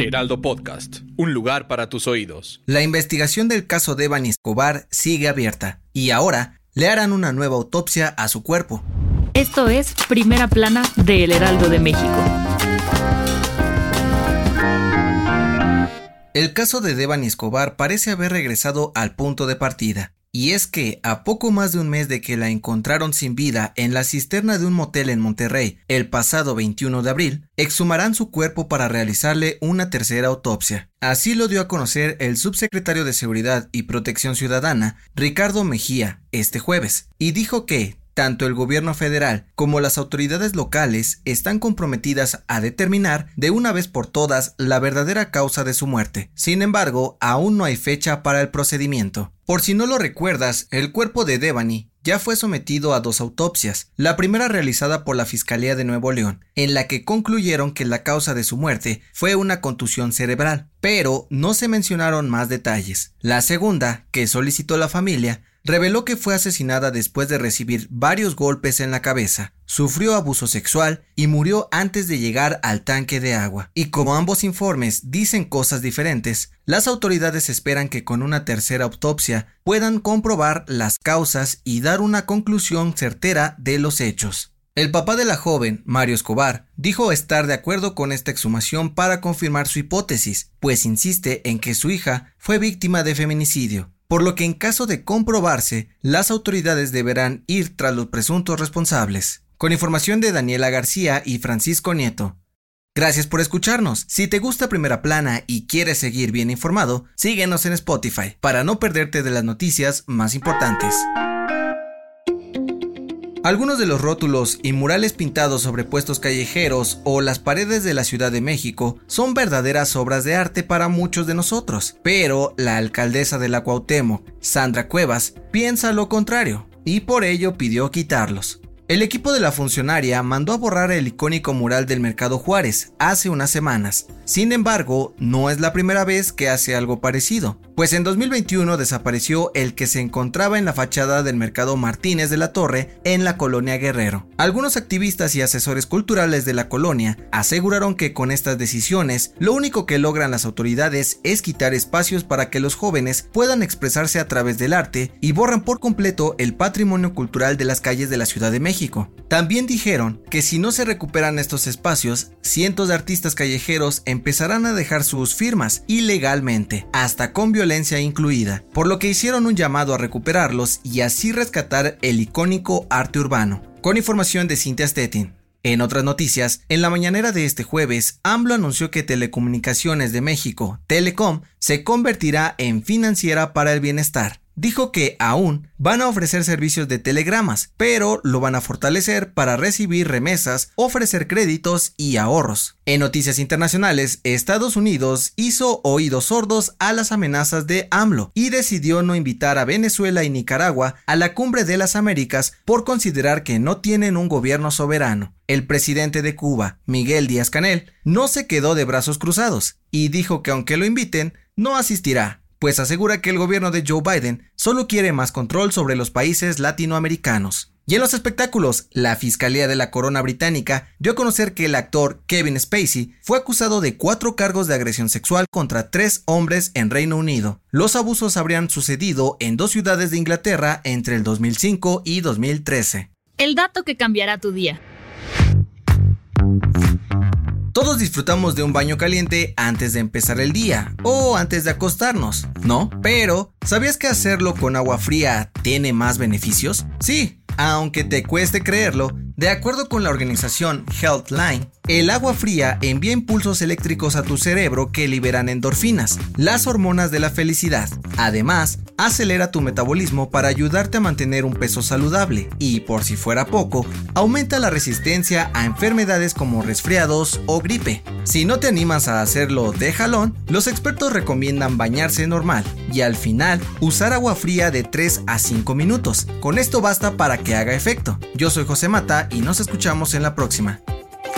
Heraldo Podcast, un lugar para tus oídos. La investigación del caso de Evan Escobar sigue abierta y ahora le harán una nueva autopsia a su cuerpo. Esto es Primera Plana de El Heraldo de México. El caso de Devani Escobar parece haber regresado al punto de partida. Y es que, a poco más de un mes de que la encontraron sin vida en la cisterna de un motel en Monterrey el pasado 21 de abril, exhumarán su cuerpo para realizarle una tercera autopsia. Así lo dio a conocer el subsecretario de Seguridad y Protección Ciudadana, Ricardo Mejía, este jueves, y dijo que, tanto el gobierno federal como las autoridades locales están comprometidas a determinar de una vez por todas la verdadera causa de su muerte. Sin embargo, aún no hay fecha para el procedimiento. Por si no lo recuerdas, el cuerpo de Devani ya fue sometido a dos autopsias, la primera realizada por la Fiscalía de Nuevo León, en la que concluyeron que la causa de su muerte fue una contusión cerebral, pero no se mencionaron más detalles. La segunda, que solicitó la familia, reveló que fue asesinada después de recibir varios golpes en la cabeza, sufrió abuso sexual y murió antes de llegar al tanque de agua. Y como ambos informes dicen cosas diferentes, las autoridades esperan que con una tercera autopsia puedan comprobar las causas y dar una conclusión certera de los hechos. El papá de la joven, Mario Escobar, dijo estar de acuerdo con esta exhumación para confirmar su hipótesis, pues insiste en que su hija fue víctima de feminicidio por lo que en caso de comprobarse, las autoridades deberán ir tras los presuntos responsables. Con información de Daniela García y Francisco Nieto. Gracias por escucharnos. Si te gusta Primera Plana y quieres seguir bien informado, síguenos en Spotify para no perderte de las noticias más importantes. Algunos de los rótulos y murales pintados sobre puestos callejeros o las paredes de la Ciudad de México son verdaderas obras de arte para muchos de nosotros, pero la alcaldesa de la Cuauhtémoc, Sandra Cuevas, piensa lo contrario y por ello pidió quitarlos. El equipo de la funcionaria mandó a borrar el icónico mural del Mercado Juárez hace unas semanas. Sin embargo, no es la primera vez que hace algo parecido, pues en 2021 desapareció el que se encontraba en la fachada del Mercado Martínez de la Torre en la colonia Guerrero. Algunos activistas y asesores culturales de la colonia aseguraron que con estas decisiones lo único que logran las autoridades es quitar espacios para que los jóvenes puedan expresarse a través del arte y borran por completo el patrimonio cultural de las calles de la Ciudad de México también dijeron que si no se recuperan estos espacios, cientos de artistas callejeros empezarán a dejar sus firmas ilegalmente, hasta con violencia incluida, por lo que hicieron un llamado a recuperarlos y así rescatar el icónico arte urbano. Con información de Cintia Stettin. En otras noticias, en la mañanera de este jueves, AMLO anunció que Telecomunicaciones de México, Telecom, se convertirá en financiera para el bienestar dijo que aún van a ofrecer servicios de telegramas, pero lo van a fortalecer para recibir remesas, ofrecer créditos y ahorros. En noticias internacionales, Estados Unidos hizo oídos sordos a las amenazas de AMLO y decidió no invitar a Venezuela y Nicaragua a la cumbre de las Américas por considerar que no tienen un gobierno soberano. El presidente de Cuba, Miguel Díaz Canel, no se quedó de brazos cruzados y dijo que aunque lo inviten, no asistirá pues asegura que el gobierno de Joe Biden solo quiere más control sobre los países latinoamericanos. Y en los espectáculos, la Fiscalía de la Corona Británica dio a conocer que el actor Kevin Spacey fue acusado de cuatro cargos de agresión sexual contra tres hombres en Reino Unido. Los abusos habrían sucedido en dos ciudades de Inglaterra entre el 2005 y 2013. El dato que cambiará tu día. Todos disfrutamos de un baño caliente antes de empezar el día o antes de acostarnos, ¿no? Pero, ¿sabías que hacerlo con agua fría tiene más beneficios? Sí, aunque te cueste creerlo, de acuerdo con la organización Healthline, el agua fría envía impulsos eléctricos a tu cerebro que liberan endorfinas, las hormonas de la felicidad. Además, acelera tu metabolismo para ayudarte a mantener un peso saludable y, por si fuera poco, aumenta la resistencia a enfermedades como resfriados o gripe. Si no te animas a hacerlo de jalón, los expertos recomiendan bañarse normal y al final usar agua fría de 3 a 5 minutos. Con esto basta para que haga efecto. Yo soy José Mata y nos escuchamos en la próxima.